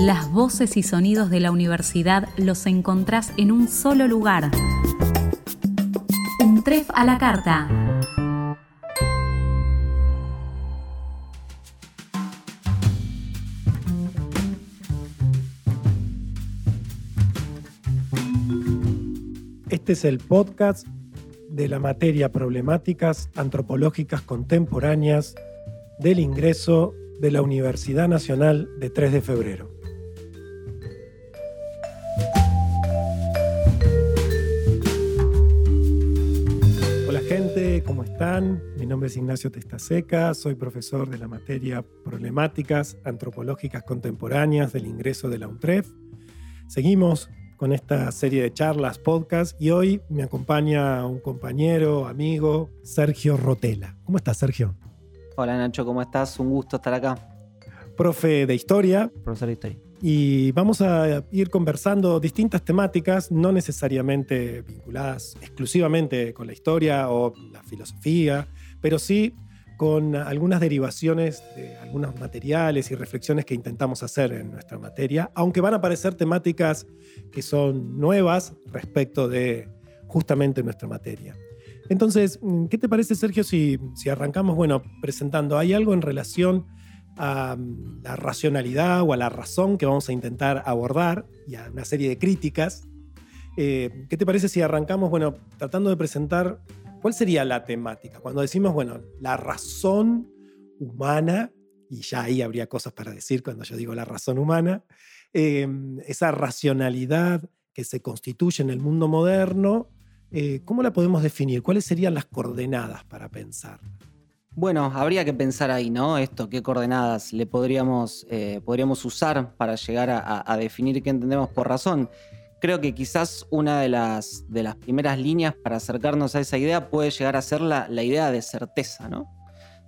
Las voces y sonidos de la universidad los encontrás en un solo lugar. Un tref a la carta. Este es el podcast de la materia Problemáticas Antropológicas Contemporáneas del ingreso de la Universidad Nacional de 3 de Febrero. Gente, ¿cómo están? Mi nombre es Ignacio Testaseca, soy profesor de la materia Problemáticas Antropológicas Contemporáneas del ingreso de la UNTREF. Seguimos con esta serie de charlas, podcast, y hoy me acompaña un compañero, amigo, Sergio Rotela. ¿Cómo estás, Sergio? Hola Nacho, ¿cómo estás? Un gusto estar acá. Profe de historia. Profesor de historia. Y vamos a ir conversando distintas temáticas, no necesariamente vinculadas exclusivamente con la historia o la filosofía, pero sí con algunas derivaciones de algunos materiales y reflexiones que intentamos hacer en nuestra materia, aunque van a aparecer temáticas que son nuevas respecto de justamente nuestra materia. Entonces, ¿qué te parece, Sergio, si, si arrancamos, bueno, presentando, ¿hay algo en relación a mm, la racionalidad o a la razón que vamos a intentar abordar y a una serie de críticas? Eh, ¿Qué te parece si arrancamos, bueno, tratando de presentar ¿Cuál sería la temática? Cuando decimos, bueno, la razón humana, y ya ahí habría cosas para decir cuando yo digo la razón humana, em, esa racionalidad que se constituye en el mundo moderno, eh, ¿cómo la podemos definir? ¿Cuáles serían las coordenadas para pensar? Bueno, habría que pensar ahí, ¿no? Esto, qué coordenadas le podríamos, eh, podríamos usar para llegar a, a definir qué entendemos por razón creo que quizás una de las, de las primeras líneas para acercarnos a esa idea puede llegar a ser la, idea de certeza, ¿no?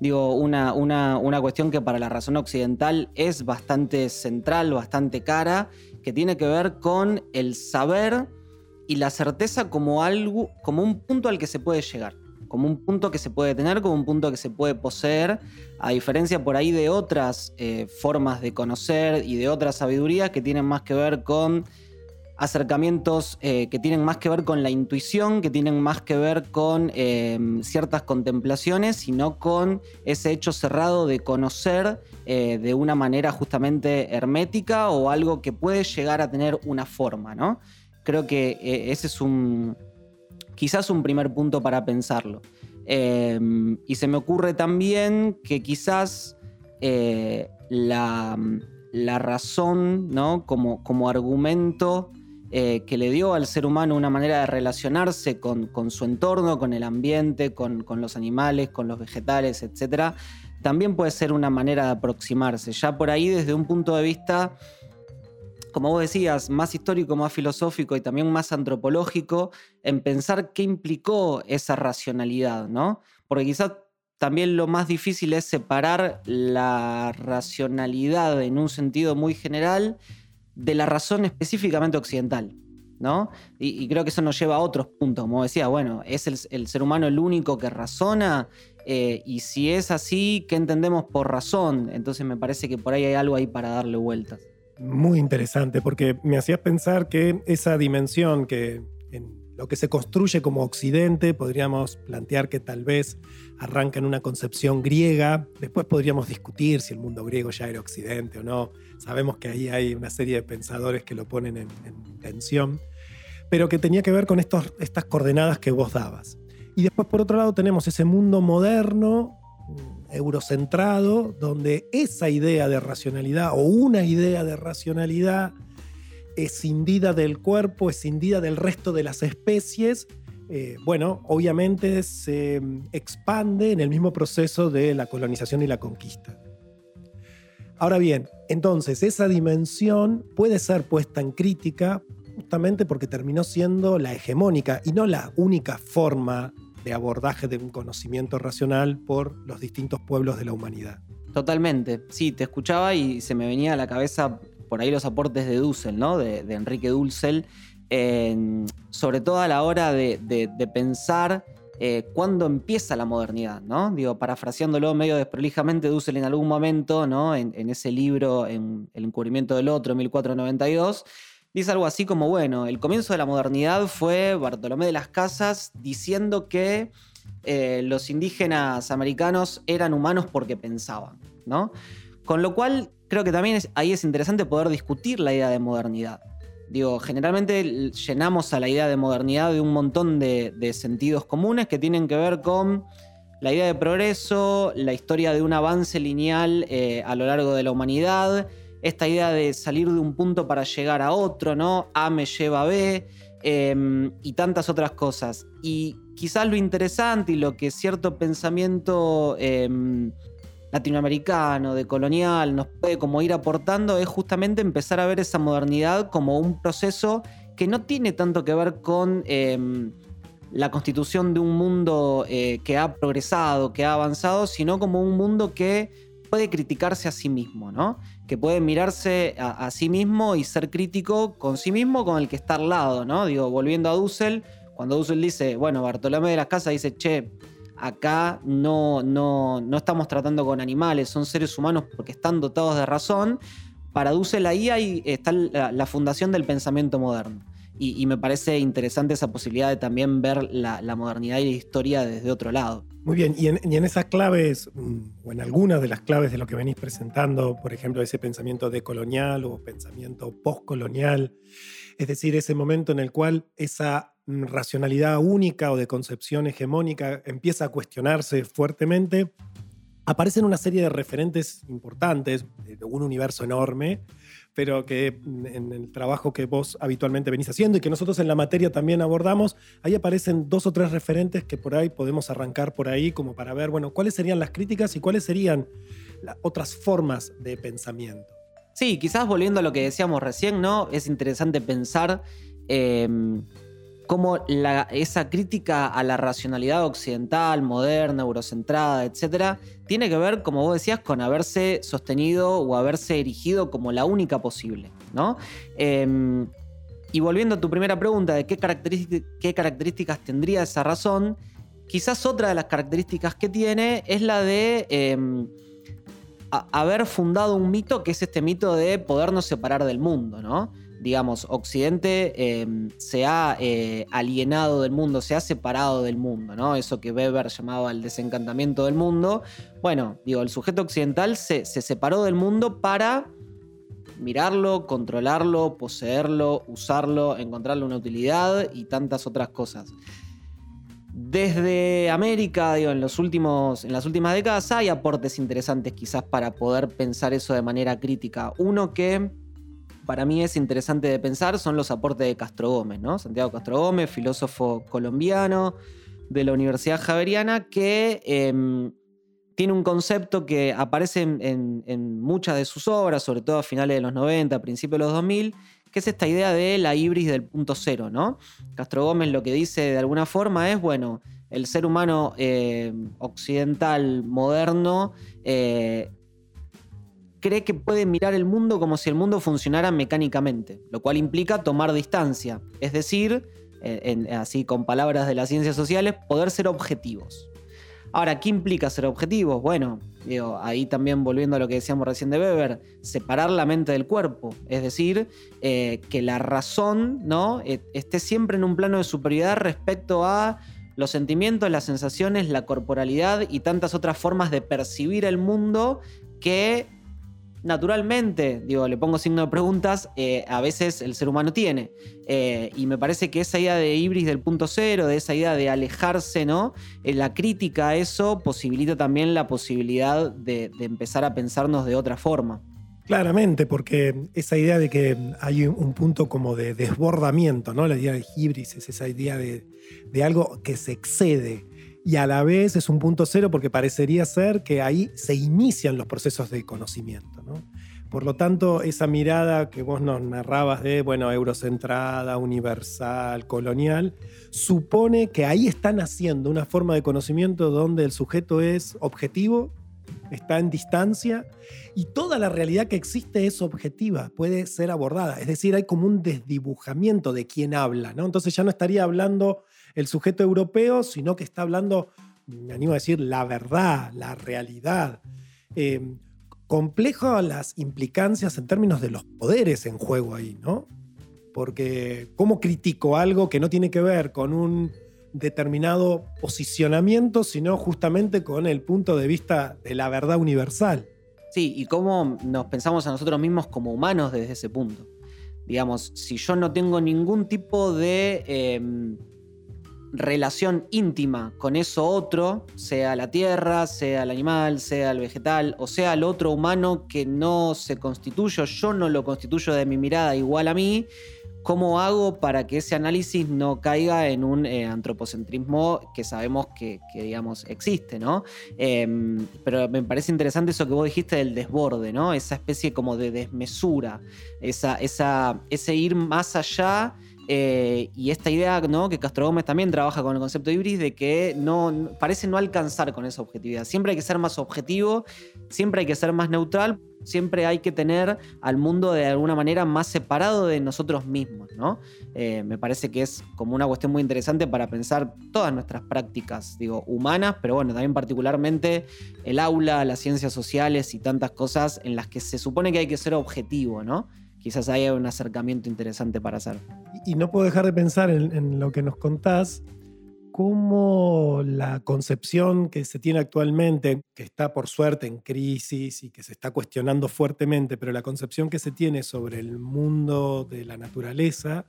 Digo, una, una, cuestión que para la razón occidental es bastante central, bastante cara, que tiene que ver con el saber y la certeza como algo, como un punto al que se puede llegar, como un punto que se puede tener, como un punto que se puede poseer, a diferencia por ahí de otras eh, formas de conocer y de otras sabidurías que tienen más que ver con acercamientos eh, que tienen más que ver con la intuición, que tienen más que ver con em, ciertas contemplaciones, sino con ese hecho cerrado de conocer eh, de una manera justamente hermética o algo que puede llegar a tener una forma, ¿no? Creo que eh, ese es un quizás un primer punto para pensarlo. Em, y se me ocurre también que quizás la, la, razón, ¿no? Como, como argumento eh, que le dio al ser humano una manera de relacionarse con, su entorno, con el ambiente, con, los animales, con los vegetales, etc., también puede ser una manera de aproximarse. Ya por ahí, desde un punto de vista, como vos decías, más histórico, más filosófico y también más antropológico, en pensar qué implicó esa racionalidad, ¿no? Porque quizás también lo más difícil es separar la racionalidad en un sentido muy general de la razón específicamente occidental. ¿no? Y, creo que eso nos lleva a otros puntos. Como decía, bueno, ¿es el, ser humano el único que razona? Eh, y si es así, ¿qué entendemos por razón? Entonces me parece que por ahí hay algo ahí para darle vueltas. Muy interesante, porque me hacías pensar que esa dimensión que en lo que se construye como Occidente, podríamos plantear que tal vez arranca en una concepción griega, después podríamos discutir si el mundo griego ya era Occidente o no, sabemos que ahí hay una serie de pensadores que lo ponen en, tensión, pero que tenía que ver con estas coordenadas que vos dabas. Y después por otro lado tenemos ese mundo moderno, eurocentrado, donde esa idea de racionalidad o una idea de racionalidad escindida del cuerpo, escindida del resto de las especies, eh, bueno, obviamente se expande en el mismo proceso de la colonización y la conquista. Ahora bien, entonces esa dimensión puede ser puesta en crítica justamente porque terminó siendo la hegemónica y no la única forma de abordaje de un conocimiento racional por los distintos pueblos de la humanidad. Totalmente, sí, te escuchaba y se me venía a la cabeza por ahí los aportes de Dussel, ¿no? de, Enrique Dussel, sobre todo a la hora de, pensar eh, cuándo empieza la modernidad, ¿no? Digo, parafraseándolo medio desprolijamente, Dussel en algún momento, ¿no? En, ese libro, en El encubrimiento del otro, 1492, dice algo así como, bueno, el comienzo de la modernidad fue Bartolomé de las Casas diciendo que eh, los indígenas americanos eran humanos porque pensaban, ¿no? Con lo cual, creo que también ahí es interesante poder discutir la idea de modernidad. Digo, generalmente llenamos a la idea de modernidad de un montón de, sentidos comunes que tienen que ver con la idea de progreso, la historia de un avance lineal eh, a lo largo de la humanidad, esta idea de salir de un punto para llegar a otro, ¿no? A me lleva a B, em, y tantas otras cosas. Y quizás lo interesante y lo que cierto pensamiento em, latinoamericano, de colonial, nos puede como ir aportando es justamente empezar a ver esa modernidad como un proceso que no tiene tanto que ver con em, la constitución de un mundo eh, que ha progresado, que ha avanzado, sino como un mundo que puede criticarse a sí mismo, ¿no? Que puede mirarse a, sí mismo y ser crítico con sí mismo, con el que está al lado, ¿no? Digo, volviendo a Dussel, cuando Dussel dice, bueno, Bartolomé de las Casas dice, che, acá no, no, no estamos tratando con animales, son seres humanos porque están dotados de razón. Para Dussel ahí está la, fundación del pensamiento moderno. Y, me parece interesante esa posibilidad de también ver la, modernidad y la historia desde otro lado. Muy bien, y en, esas claves, mm, o en algunas de las claves de lo que venís presentando, por ejemplo, ese pensamiento decolonial o pensamiento postcolonial, es decir, ese momento en el cual esa Mm, racionalidad única o de concepción hegemónica empieza a cuestionarse fuertemente, aparecen una serie de referentes importantes de un universo enorme, pero que en el trabajo que vos habitualmente venís haciendo y que nosotros en la materia también abordamos, ahí aparecen dos o tres referentes que por ahí podemos arrancar por ahí como para ver, bueno, cuáles serían las críticas y cuáles serían otras formas de pensamiento. Sí, quizás volviendo a lo que decíamos recién, ¿no? Es interesante pensar em, cómo esa crítica a la racionalidad occidental, moderna, eurocentrada, etcétera, tiene que ver, como vos decías, con haberse sostenido o haberse erigido como la única posible, ¿no? Em, y volviendo a tu primera pregunta de qué, características tendría esa razón, quizás otra de las características que tiene es la de em, haber fundado un mito que es este mito de podernos separar del mundo, ¿no? Digamos, Occidente em, se ha eh, alienado del mundo, se ha separado del mundo, ¿no? Eso que Weber llamaba el desencantamiento del mundo. Bueno, digo, el sujeto occidental se, separó del mundo para mirarlo, controlarlo, poseerlo, usarlo, encontrarle una utilidad y tantas otras cosas. Desde América, digo, en, los últimos, en las últimas décadas hay aportes interesantes quizás para poder pensar eso de manera crítica. Uno que para mí es interesante de pensar son los aportes de Castro Gómez, ¿no? Santiago Castro Gómez, filósofo colombiano de la Universidad Javeriana, que em, tiene un concepto que aparece en, muchas de sus obras, sobre todo a finales de los 90, principios de los 2000, que es esta idea de la ibris del punto cero, ¿no? Castro Gómez lo que dice de alguna forma es, bueno, el ser humano em, occidental moderno eh, cree que puede mirar el mundo como si el mundo funcionara mecánicamente, lo cual implica tomar distancia, es decir, así con palabras de las ciencias sociales, poder ser objetivos. Ahora, ¿qué implica ser objetivos? Bueno, digo, ahí también volviendo a lo que decíamos recién de Weber, separar la mente del cuerpo, es decir, eh, que la razón ¿no? E, esté siempre en un plano de superioridad respecto a los sentimientos, las sensaciones, la corporalidad y tantas otras formas de percibir el mundo que naturalmente, digo, le pongo signo de preguntas, eh, a veces el ser humano tiene. Eh, y me parece que esa idea de ibris del punto cero, de esa idea de alejarse, ¿no? Eh, la crítica a eso posibilita también la posibilidad de, empezar a pensarnos de otra forma. Claramente, porque esa idea de que hay un punto como de desbordamiento, ¿no? La idea de ibris es esa idea de, de algo que se excede, y a la vez es un punto cero porque parecería ser que ahí se inician los procesos de conocimiento. Por lo tanto, esa mirada que vos nos narrabas de, bueno, eurocentrada, universal, colonial, supone que ahí están haciendo una forma de conocimiento donde el sujeto es objetivo está en distancia y toda la realidad que existe es objetiva, puede ser abordada. Es decir, hay como un desdibujamiento de quién habla, ¿no? Entonces ya no estaría hablando el sujeto europeo, sino que está hablando, me animo a decir, la verdad, la realidad. Eh, complejo las implicancias en términos de los poderes en juego ahí, ¿no? Porque ¿cómo critico algo que no tiene que ver con un determinado posicionamiento, sino justamente con el punto de vista de la verdad universal? Sí, y cómo nos pensamos a nosotros mismos como humanos desde ese punto. Digamos, si yo no tengo ningún tipo de em, relación íntima con eso otro, sea la tierra, sea el animal, sea el vegetal, o sea el otro humano que no se constituye, yo no lo constituyo de mi mirada igual a mí, ¿cómo hago para que ese análisis no caiga en un eh, antropocentrismo que sabemos que, digamos, existe, ¿no? Em, pero me parece interesante eso que vos dijiste del desborde, ¿no? Esa especie como de desmesura, esa, esa, ese ir más allá eh, y esta idea ¿no? que Castro Gómez también trabaja con el concepto de Ibris de que parece no alcanzar con esa objetividad. Siempre hay que ser más objetivo, siempre hay que ser más neutral, siempre hay que tener al mundo de alguna manera más separado de nosotros mismos. Eh, me parece que es como una cuestión muy interesante para pensar todas nuestras prácticas, digo, humanas, pero bueno, también particularmente el aula, las ciencias sociales y tantas cosas en las que se supone que hay que ser objetivo, ¿no? Quizás haya un acercamiento interesante para hacer. Y no puedo dejar de pensar en, lo que nos contás, cómo la concepción que se tiene actualmente, que está por suerte en crisis y que se está cuestionando fuertemente, pero la concepción que se tiene sobre el mundo de la naturaleza,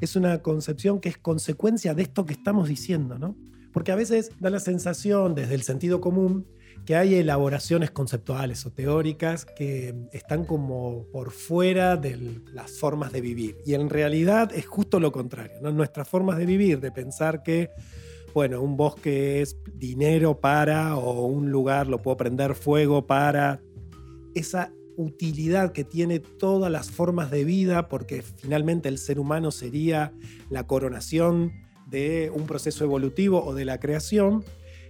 es una concepción que es consecuencia de esto que estamos diciendo, ¿no? Porque a veces da la sensación desde el sentido común que hay elaboraciones conceptuales o teóricas que están como por fuera de las formas de vivir. Y en realidad es justo lo contrario. Nuestras formas de vivir, de pensar que, bueno, un bosque es dinero para, o un lugar lo puedo prender fuego para, esa utilidad que tiene todas las formas de vida, porque finalmente el ser humano sería la coronación de un proceso evolutivo o de la creación,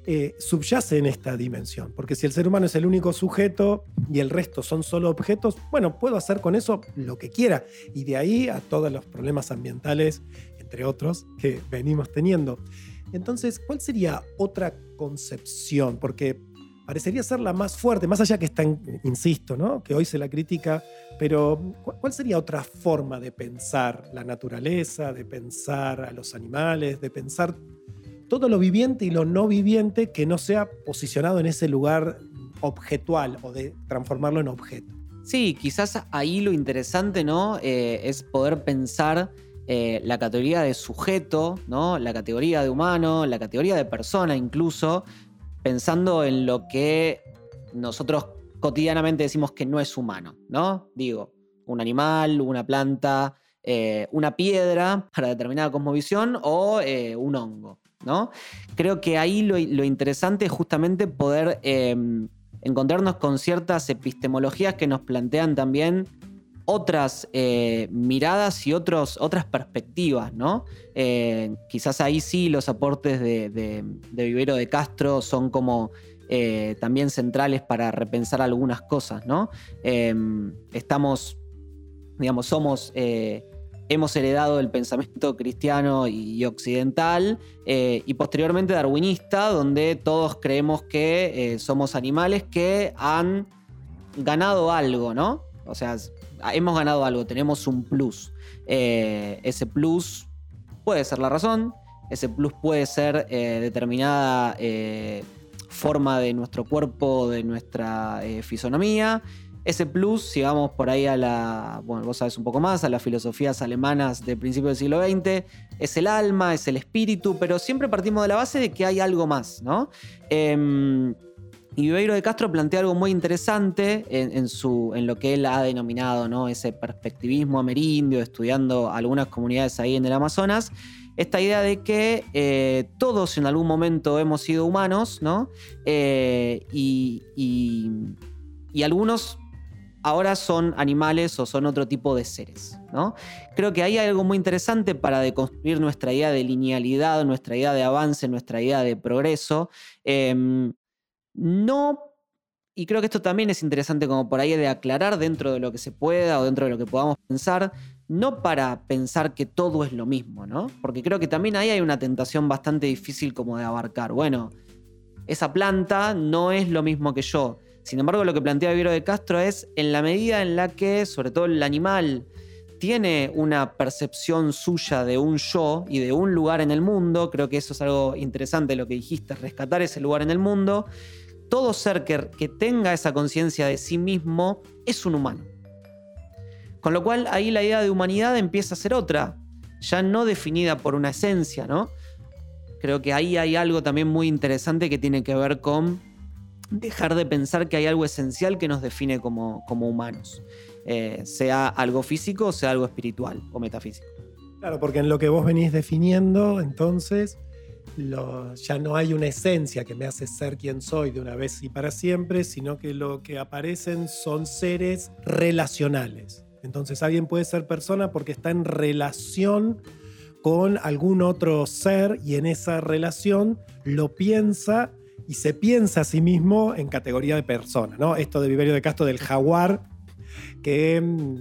eh, subyace en esta dimensión. Porque si el ser humano es el único sujeto y el resto son solo objetos, bueno, puedo hacer con eso lo que quiera. Y de ahí a todos los problemas ambientales, entre otros, que venimos teniendo. Entonces, ¿cuál sería otra concepción? Porque parecería ser la más fuerte, más allá que está, insisto, ¿no? que hoy se la critica, pero ¿cuál sería otra forma de pensar la naturaleza, de pensar a los animales, de pensar todo lo viviente y lo no viviente que no sea posicionado en ese lugar objetual o de transformarlo en objeto. Sí, quizás ahí lo interesante, ¿no? Eh, es poder pensar eh, la categoría de sujeto, ¿no? La categoría de humano, la categoría de persona incluso, pensando en lo que nosotros cotidianamente decimos que no es humano, ¿no? Digo, un animal, una planta, eh, una piedra para determinada cosmovisión o un hongo. ¿No? Creo que ahí lo, interesante es justamente poder em, encontrarnos con ciertas epistemologías que nos plantean también otras eh, miradas y otros, otras perspectivas, ¿no? Eh, quizás ahí sí los aportes de, Vivero de Castro son como eh, también centrales para repensar algunas cosas, ¿no? Em, estamos, digamos, somos hemos heredado el pensamiento cristiano y occidental eh, y posteriormente darwinista, donde todos creemos que eh, somos animales que han ganado algo, ¿no? O sea, hemos ganado algo, tenemos un plus. Eh, ese plus puede ser la razón, ese plus puede ser determinada forma de nuestro cuerpo, de nuestra fisonomía, ese plus, si vamos por ahí a la, bueno, vos sabes un poco más, a las filosofías alemanas del principio del siglo XX, es el alma, es el espíritu, pero siempre partimos de la base de que hay algo más, ¿no? Em, y Beiro de Castro plantea algo muy interesante en, su, en lo que él ha denominado ¿no? ese perspectivismo amerindio, estudiando algunas comunidades ahí en el Amazonas. Esta idea de que eh, todos en algún momento hemos sido humanos, ¿no? Eh, y, y algunos ahora son animales o son otro tipo de seres. ¿no? Creo que hay algo muy interesante para deconstruir nuestra idea de linealidad, nuestra idea de avance, nuestra idea de progreso. Em, no y creo que esto también es interesante como por ahí de aclarar dentro de lo que se pueda o dentro de lo que podamos pensar, no para pensar que todo es lo mismo, ¿no? Porque creo que también ahí hay una tentación bastante difícil como de abarcar. Bueno, esa planta no es lo mismo que yo. Sin embargo, lo que plantea Vivero de Castro es en la medida en la que, sobre todo el animal, tiene una percepción suya de un yo y de un lugar en el mundo, creo que eso es algo interesante lo que dijiste, rescatar ese lugar en el mundo, todo ser que, que tenga esa conciencia de sí mismo es un humano. Con lo cual ahí la idea de humanidad empieza a ser otra, ya no definida por una esencia, ¿no? Creo que ahí hay algo también muy interesante que tiene que ver con dejar de pensar que hay algo esencial que nos define como, como humanos, eh, sea algo físico, sea algo espiritual o metafísico. Claro, porque en lo que vos venís definiendo, entonces, ya no hay una esencia que me hace ser quien soy de una vez y para siempre, sino que lo que aparecen son seres relacionales. Entonces alguien puede ser persona porque está en relación con algún otro ser y en esa relación lo piensa y se piensa a sí mismo en categoría de persona. ¿no? Esto de Viverio de Castro del jaguar, que mm,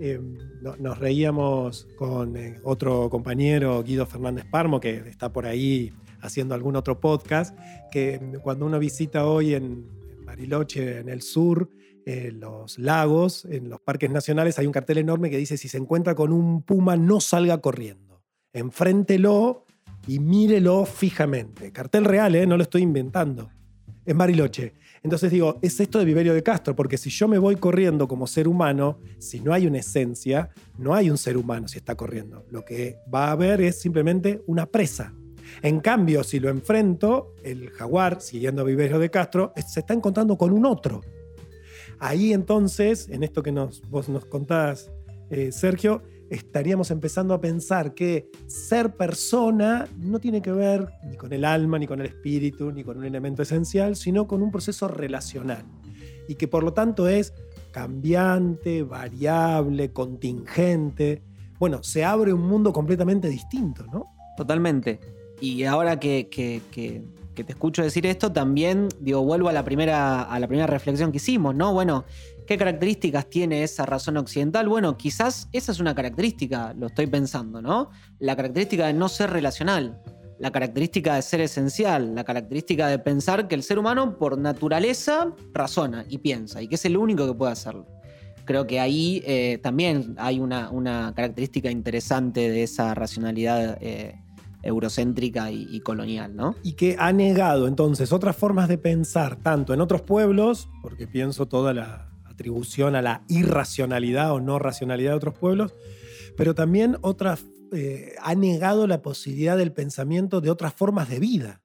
em, nos reíamos con eh, otro compañero, Guido Fernández Parmo, que está por ahí haciendo algún otro podcast, que mm, cuando uno visita hoy en, Bariloche, en el sur, en los lagos, en los parques nacionales, hay un cartel enorme que dice, si se encuentra con un puma, no salga corriendo. Enfréntelo y mírelo fijamente. Cartel real, ¿eh? no lo estoy inventando. En Bariloche. Entonces digo, es esto de Viverio de Castro, porque si yo me voy corriendo como ser humano, si no hay una esencia, no hay un ser humano si está corriendo. Lo que va a haber es simplemente una presa. En cambio, si lo enfrento, el jaguar, siguiendo a Viverio de Castro, se está encontrando con un otro. Ahí entonces, en esto que nos, vos nos contás, eh, Sergio, estaríamos empezando a pensar que ser persona no tiene que ver ni con el alma, ni con el espíritu, ni con un elemento esencial, sino con un proceso relacional. Y que por lo tanto es cambiante, variable, contingente. Bueno, se abre un mundo completamente distinto, ¿no? Totalmente. Y ahora que, que, te escucho decir esto, también digo, vuelvo a la primera, a la primera reflexión que hicimos, ¿no? Bueno, ¿Qué características tiene esa razón occidental? Bueno, quizás esa es una característica, lo estoy pensando, ¿no? La característica de no ser relacional, la característica de ser esencial, la característica de pensar que el ser humano por naturaleza razona y piensa y que es el único que puede hacerlo. Creo que ahí eh, también hay una, característica interesante de esa racionalidad eh, eurocéntrica y, y, colonial, ¿no? Y que ha negado entonces otras formas de pensar, tanto en otros pueblos, porque pienso toda la, atribución a la irracionalidad o no racionalidad de otros pueblos, pero también otras, eh, ha negado la posibilidad del pensamiento de otras formas de vida.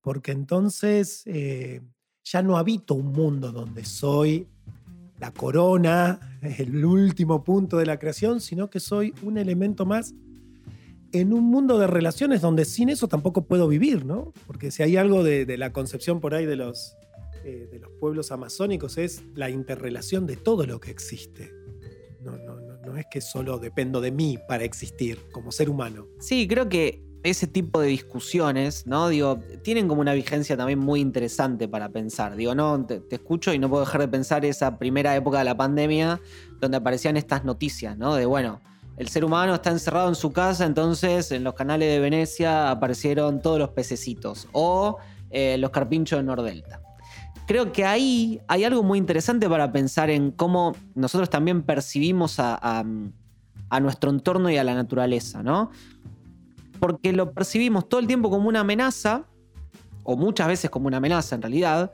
Porque entonces eh, ya no habito un mundo donde soy la corona, el último punto de la creación, sino que soy un elemento más en un mundo de relaciones donde sin eso tampoco puedo vivir, ¿no? Porque si hay algo de la concepción por ahí de los, eh, de los pueblos amazónicos es la interrelación de todo lo que existe. No, es que solo dependo de mí para existir como ser humano. Sí, creo que ese tipo de discusiones, ¿no? Digo, tienen como una vigencia también muy interesante para pensar. Digo, no, te, escucho y no puedo dejar de pensar esa primera época de la pandemia donde aparecían estas noticias, ¿no? De bueno, el ser humano está encerrado en su casa, entonces en los canales de Venecia aparecieron todos los pececitos o eh, los carpinchos de Nordelta creo que ahí hay algo muy interesante para pensar en cómo nosotros también percibimos a, nuestro entorno y a la naturaleza, ¿no? Porque lo percibimos todo el tiempo como una amenaza, o muchas veces como una amenaza en realidad,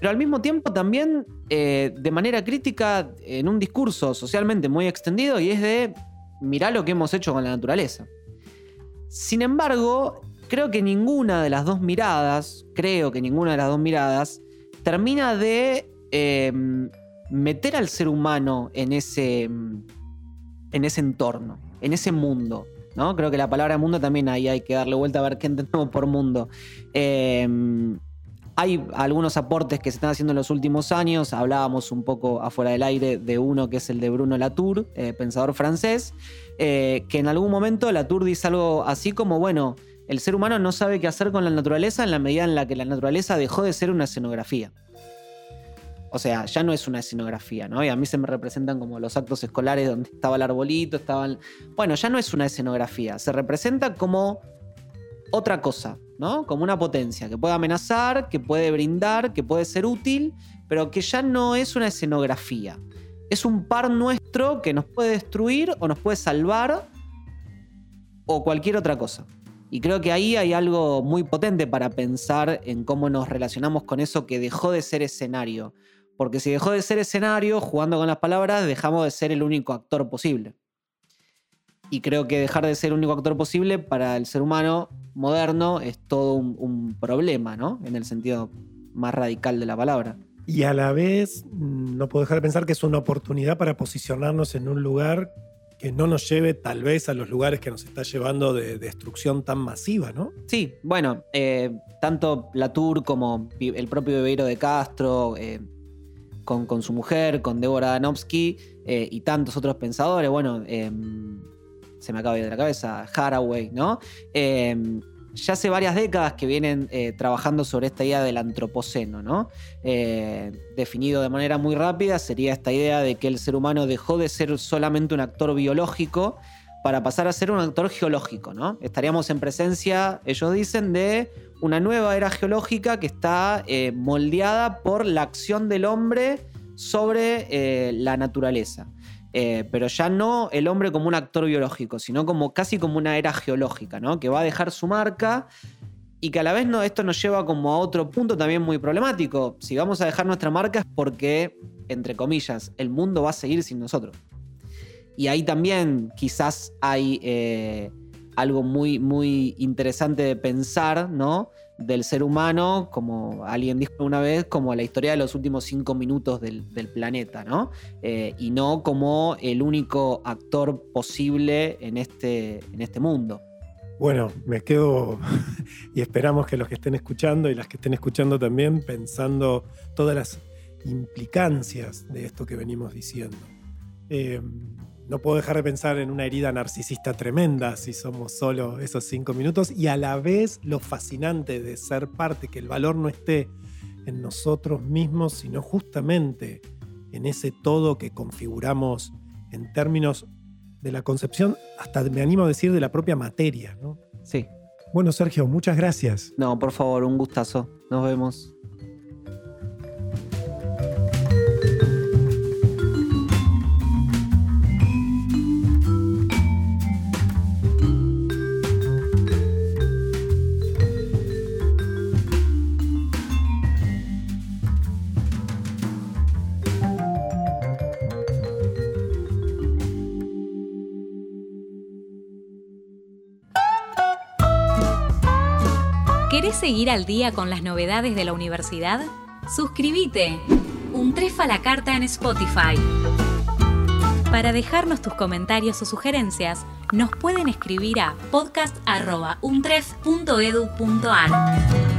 pero al mismo tiempo también eh, de manera crítica en un discurso socialmente muy extendido y es de mirar lo que hemos hecho con la naturaleza. Sin embargo, creo que ninguna de las dos miradas, creo que ninguna de las dos miradas termina de em, meter al ser humano en ese, en ese entorno, en ese mundo. ¿no? Creo que la palabra mundo también ahí hay que darle vuelta a ver qué entendemos por mundo. Em, hay algunos aportes que se están haciendo en los últimos años. Hablábamos un poco afuera del aire de uno que es el de Bruno Latour, eh, pensador francés, eh, que en algún momento Latour dice algo así como, bueno, el ser humano no sabe qué hacer con la naturaleza en la medida en la que la naturaleza dejó de ser una escenografía. o sea, ya no es una escenografía, ¿no? Y a mí se me representan como los actos escolares donde estaba el arbolito, estaban... Bueno, ya no es una escenografía, se representa como otra cosa, ¿no? Como una potencia que puede amenazar, que puede brindar, que puede ser útil, pero que ya no es una escenografía. Es un par nuestro que nos puede destruir o nos puede salvar o cualquier otra cosa. Y creo que ahí hay algo muy potente para pensar en cómo nos relacionamos con eso que dejó de ser escenario. Porque si dejó de ser escenario, jugando con las palabras, dejamos de ser el único actor posible. Y creo que dejar de ser el único actor posible para el ser humano moderno es todo un, problema, ¿no? En el sentido más radical de la palabra. Y a la vez, mm, no puedo dejar de pensar que es una oportunidad para posicionarnos en un lugar que no nos lleve tal vez a los lugares que nos está llevando de destrucción tan masiva, ¿no? Sí, bueno, eh, tanto Latour como el propio Bebeiro de Castro, eh, con, su mujer, con Débora Danowski eh, y tantos otros pensadores, bueno, em, se me acaba de ir de la cabeza, Haraway, ¿no? Em, ya hace varias décadas que vienen eh, trabajando sobre esta idea del antropoceno, ¿no? Eh, definido de manera muy rápida, sería esta idea de que el ser humano dejó de ser solamente un actor biológico para pasar a ser un actor geológico, ¿no? Estaríamos en presencia, ellos dicen, de una nueva era geológica que está eh, moldeada por la acción del hombre sobre la naturaleza. Eh, pero ya no el hombre como un actor biológico, sino como casi como una era geológica, ¿no? Que va a dejar su marca y que a la vez no, esto nos lleva como a otro punto también muy problemático. Si vamos a dejar nuestra marca es porque, entre comillas, el mundo va a seguir sin nosotros. Y ahí también quizás hay eh, algo muy, muy interesante de pensar, ¿no? Del ser humano, como alguien dijo una vez, como la historia de los últimos cinco minutos del, planeta, ¿no? Eh, y no como el único actor posible en este, en este mundo. Bueno, me quedo y esperamos que los que estén escuchando y las que estén escuchando también pensando todas las implicancias de esto que venimos diciendo. Eh, no puedo dejar de pensar en una herida narcisista tremenda si somos solo esos cinco minutos y a la vez lo fascinante de ser parte, que el valor no esté en nosotros mismos, sino justamente en ese todo que configuramos en términos de la concepción, hasta me animo a decir de la propia materia. ¿no? Sí. Bueno, Sergio, muchas gracias. No, por favor, un gustazo. Nos vemos. Seguir al día con las novedades de la universidad? Suscríbete. Un trefa la carta en Spotify. Para dejarnos tus comentarios o sugerencias, nos pueden escribir a podcast.untref.edu.ar.